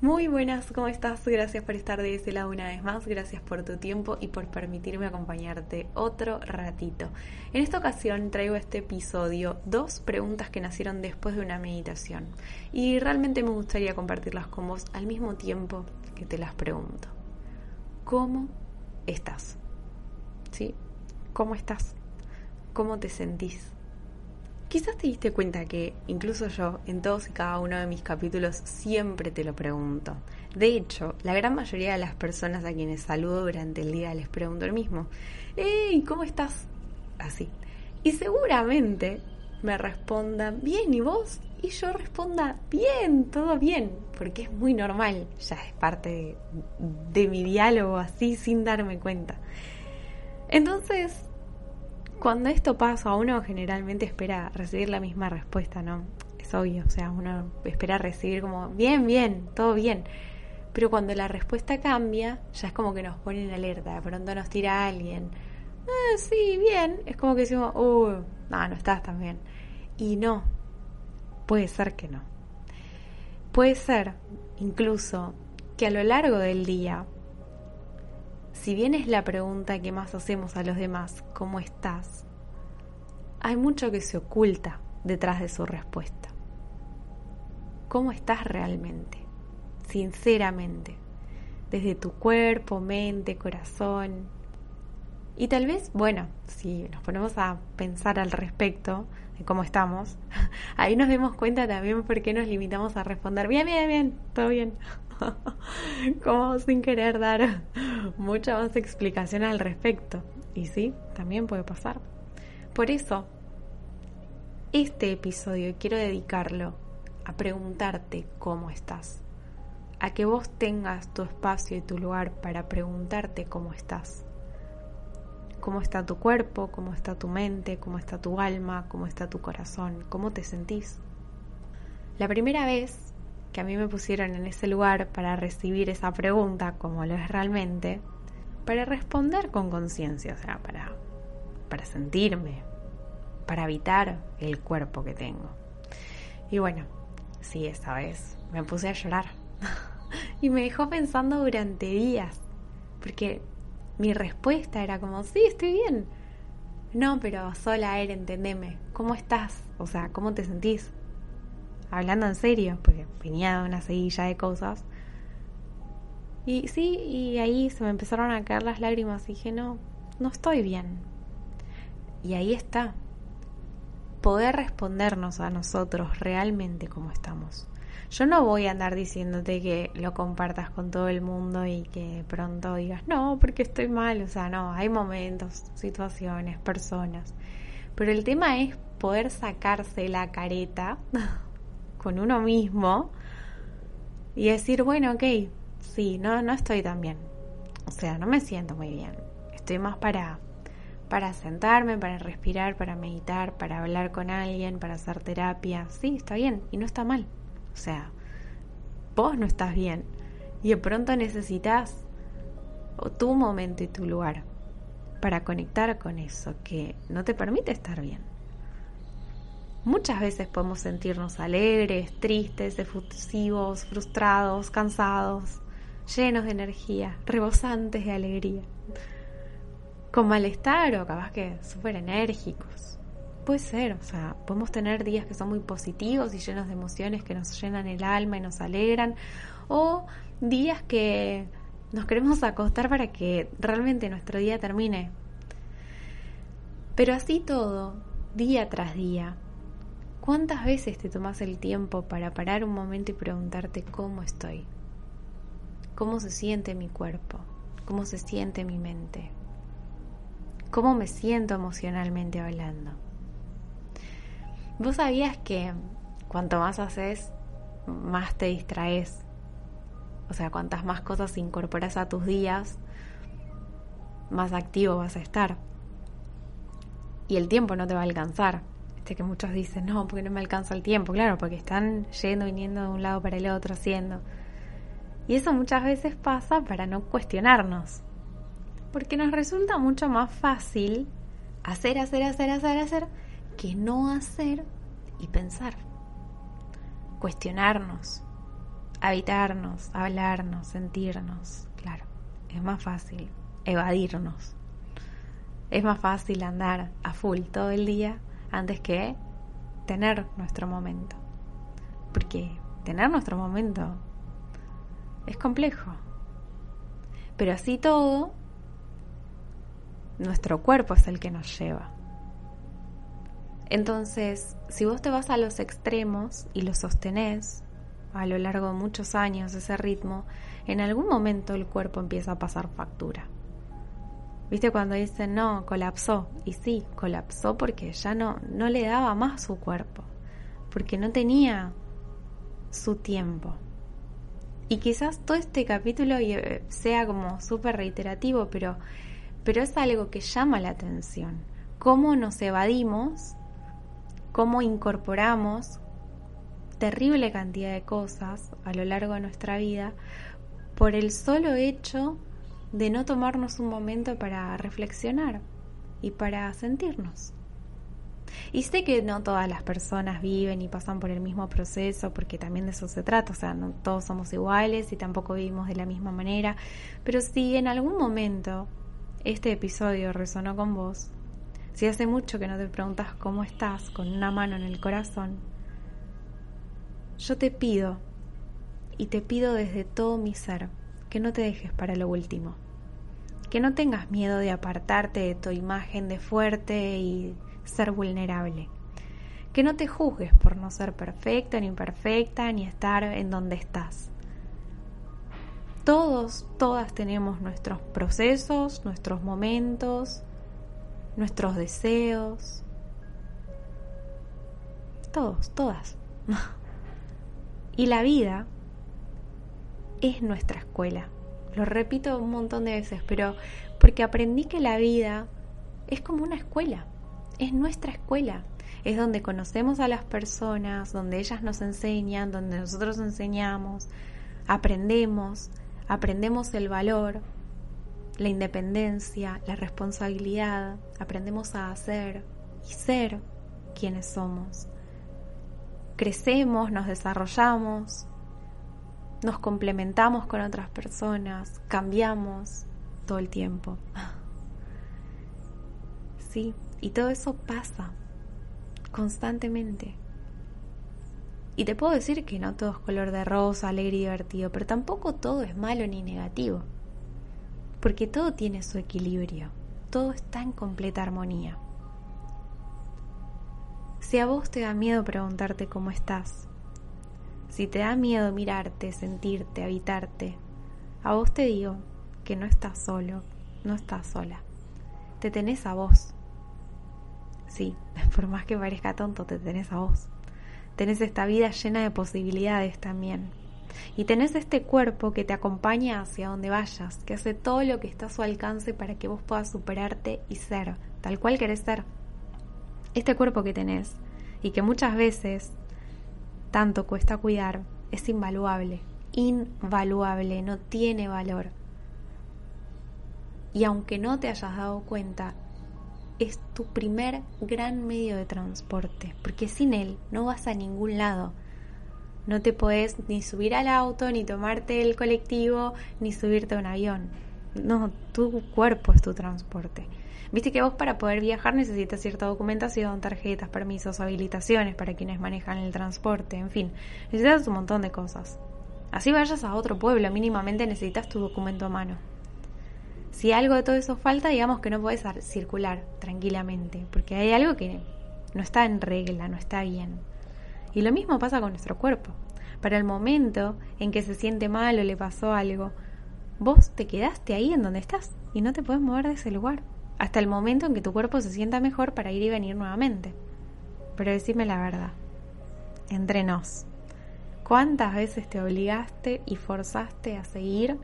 Muy buenas, ¿cómo estás? Gracias por estar de ese lado una vez más, gracias por tu tiempo y por permitirme acompañarte otro ratito. En esta ocasión traigo este episodio dos preguntas que nacieron después de una meditación y realmente me gustaría compartirlas con vos al mismo tiempo que te las pregunto. ¿Cómo estás? ¿Sí? ¿Cómo estás? ¿Cómo te sentís? Quizás te diste cuenta que incluso yo en todos y cada uno de mis capítulos siempre te lo pregunto. De hecho, la gran mayoría de las personas a quienes saludo durante el día les pregunto el mismo. ¡Hey! ¿Cómo estás? Así. Y seguramente me respondan, bien, ¿y vos? Y yo responda, bien, todo bien, porque es muy normal, ya es parte de mi diálogo así sin darme cuenta. Entonces, cuando esto pasa, uno generalmente espera recibir la misma respuesta, ¿no? Es obvio, o sea, uno espera recibir como, bien, bien, todo bien. Pero cuando la respuesta cambia, ya es como que nos pone en alerta, de pronto nos tira alguien, ah, sí, bien, es como que decimos, uy, no, no estás tan bien. Y no, puede ser que no. Puede ser, incluso, que a lo largo del día si bien es la pregunta que más hacemos a los demás, ¿cómo estás? Hay mucho que se oculta detrás de su respuesta. ¿Cómo estás realmente? Sinceramente. Desde tu cuerpo, mente, corazón. Y tal vez, bueno, si nos ponemos a pensar al respecto de cómo estamos, ahí nos demos cuenta también por qué nos limitamos a responder, bien, bien, bien, todo bien. como sin querer dar mucha más explicación al respecto. Y sí, también puede pasar. Por eso, este episodio quiero dedicarlo a preguntarte cómo estás. A que vos tengas tu espacio y tu lugar para preguntarte cómo estás. Cómo está tu cuerpo, cómo está tu mente, cómo está tu alma, cómo está tu corazón, cómo te sentís. La primera vez que a mí me pusieron en ese lugar para recibir esa pregunta como lo es realmente, para responder con conciencia, o sea, para, para sentirme, para habitar el cuerpo que tengo. Y bueno, sí, esta vez me puse a llorar. Y me dejó pensando durante días, porque mi respuesta era como, sí, estoy bien. No, pero sola, él, entendeme. ¿Cómo estás? O sea, ¿cómo te sentís? hablando en serio, porque venía una seguilla de cosas. Y sí, y ahí se me empezaron a caer las lágrimas y dije, no, no estoy bien. Y ahí está, poder respondernos a nosotros realmente como estamos. Yo no voy a andar diciéndote que lo compartas con todo el mundo y que pronto digas, no, porque estoy mal. O sea, no, hay momentos, situaciones, personas. Pero el tema es poder sacarse la careta con uno mismo y decir, bueno, ok, sí, no, no estoy tan bien. O sea, no me siento muy bien. Estoy más para, para sentarme, para respirar, para meditar, para hablar con alguien, para hacer terapia. Sí, está bien y no está mal. O sea, vos no estás bien y de pronto necesitas tu momento y tu lugar para conectar con eso que no te permite estar bien. Muchas veces podemos sentirnos alegres, tristes, efusivos, frustrados, cansados, llenos de energía, rebosantes de alegría, con malestar o capaz que súper enérgicos. Puede ser, o sea, podemos tener días que son muy positivos y llenos de emociones que nos llenan el alma y nos alegran, o días que nos queremos acostar para que realmente nuestro día termine. Pero así todo, día tras día, ¿Cuántas veces te tomas el tiempo para parar un momento y preguntarte cómo estoy? ¿Cómo se siente mi cuerpo? ¿Cómo se siente mi mente? ¿Cómo me siento emocionalmente hablando? ¿Vos sabías que cuanto más haces, más te distraes? O sea, cuantas más cosas incorporas a tus días, más activo vas a estar. Y el tiempo no te va a alcanzar. Este que muchos dicen, no, porque no me alcanza el tiempo. Claro, porque están yendo, viniendo de un lado para el otro, haciendo. Y eso muchas veces pasa para no cuestionarnos. Porque nos resulta mucho más fácil hacer, hacer, hacer, hacer, hacer, que no hacer y pensar. Cuestionarnos, habitarnos, hablarnos, sentirnos. Claro, es más fácil evadirnos. Es más fácil andar a full todo el día antes que tener nuestro momento. Porque tener nuestro momento es complejo. Pero así todo, nuestro cuerpo es el que nos lleva. Entonces, si vos te vas a los extremos y lo sostenés a lo largo de muchos años ese ritmo, en algún momento el cuerpo empieza a pasar factura. ¿Viste cuando dicen no, colapsó? Y sí, colapsó porque ya no, no le daba más su cuerpo, porque no tenía su tiempo. Y quizás todo este capítulo eh, sea como súper reiterativo, pero, pero es algo que llama la atención. Cómo nos evadimos, cómo incorporamos terrible cantidad de cosas a lo largo de nuestra vida por el solo hecho de no tomarnos un momento para reflexionar y para sentirnos. Y sé que no todas las personas viven y pasan por el mismo proceso, porque también de eso se trata, o sea, no todos somos iguales y tampoco vivimos de la misma manera, pero si en algún momento este episodio resonó con vos, si hace mucho que no te preguntas cómo estás con una mano en el corazón, yo te pido, y te pido desde todo mi ser, que no te dejes para lo último. Que no tengas miedo de apartarte de tu imagen de fuerte y ser vulnerable. Que no te juzgues por no ser perfecta ni imperfecta ni estar en donde estás. Todos, todas tenemos nuestros procesos, nuestros momentos, nuestros deseos. Todos, todas. y la vida es nuestra escuela. Lo repito un montón de veces, pero porque aprendí que la vida es como una escuela, es nuestra escuela. Es donde conocemos a las personas, donde ellas nos enseñan, donde nosotros enseñamos, aprendemos, aprendemos el valor, la independencia, la responsabilidad, aprendemos a hacer y ser quienes somos. Crecemos, nos desarrollamos, nos complementamos con otras personas, cambiamos todo el tiempo. Sí, y todo eso pasa constantemente. Y te puedo decir que no todo es color de rosa, alegre y divertido, pero tampoco todo es malo ni negativo. Porque todo tiene su equilibrio, todo está en completa armonía. Si a vos te da miedo preguntarte cómo estás, si te da miedo mirarte, sentirte, habitarte, a vos te digo que no estás solo, no estás sola. Te tenés a vos. Sí, por más que parezca tonto, te tenés a vos. Tenés esta vida llena de posibilidades también. Y tenés este cuerpo que te acompaña hacia donde vayas, que hace todo lo que está a su alcance para que vos puedas superarte y ser tal cual querés ser. Este cuerpo que tenés y que muchas veces tanto cuesta cuidar, es invaluable, invaluable, no tiene valor. Y aunque no te hayas dado cuenta, es tu primer gran medio de transporte, porque sin él no vas a ningún lado. No te podés ni subir al auto, ni tomarte el colectivo, ni subirte a un avión. No, tu cuerpo es tu transporte. Viste que vos para poder viajar necesitas cierta documentación, tarjetas, permisos, habilitaciones para quienes manejan el transporte, en fin, necesitas un montón de cosas. Así vayas a otro pueblo, mínimamente necesitas tu documento a mano. Si algo de todo eso falta, digamos que no puedes circular tranquilamente, porque hay algo que no está en regla, no está bien. Y lo mismo pasa con nuestro cuerpo. Para el momento en que se siente mal o le pasó algo, vos te quedaste ahí en donde estás y no te puedes mover de ese lugar hasta el momento en que tu cuerpo se sienta mejor para ir y venir nuevamente. Pero decime la verdad, entre nos, ¿Cuántas veces te obligaste y forzaste a seguir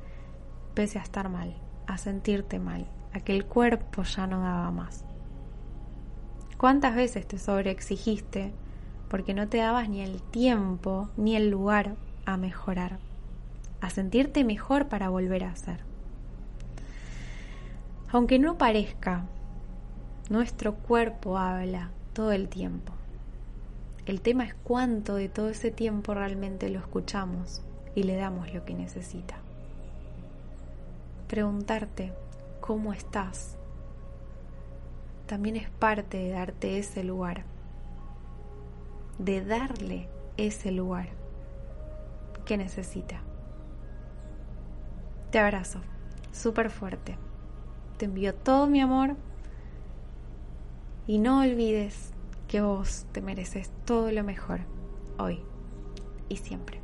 pese a estar mal, a sentirte mal, a que el cuerpo ya no daba más? ¿Cuántas veces te sobreexigiste porque no te dabas ni el tiempo ni el lugar a mejorar, a sentirte mejor para volver a ser? Aunque no parezca, nuestro cuerpo habla todo el tiempo. El tema es cuánto de todo ese tiempo realmente lo escuchamos y le damos lo que necesita. Preguntarte cómo estás también es parte de darte ese lugar, de darle ese lugar que necesita. Te abrazo, súper fuerte. Te envío todo mi amor y no olvides que vos te mereces todo lo mejor hoy y siempre.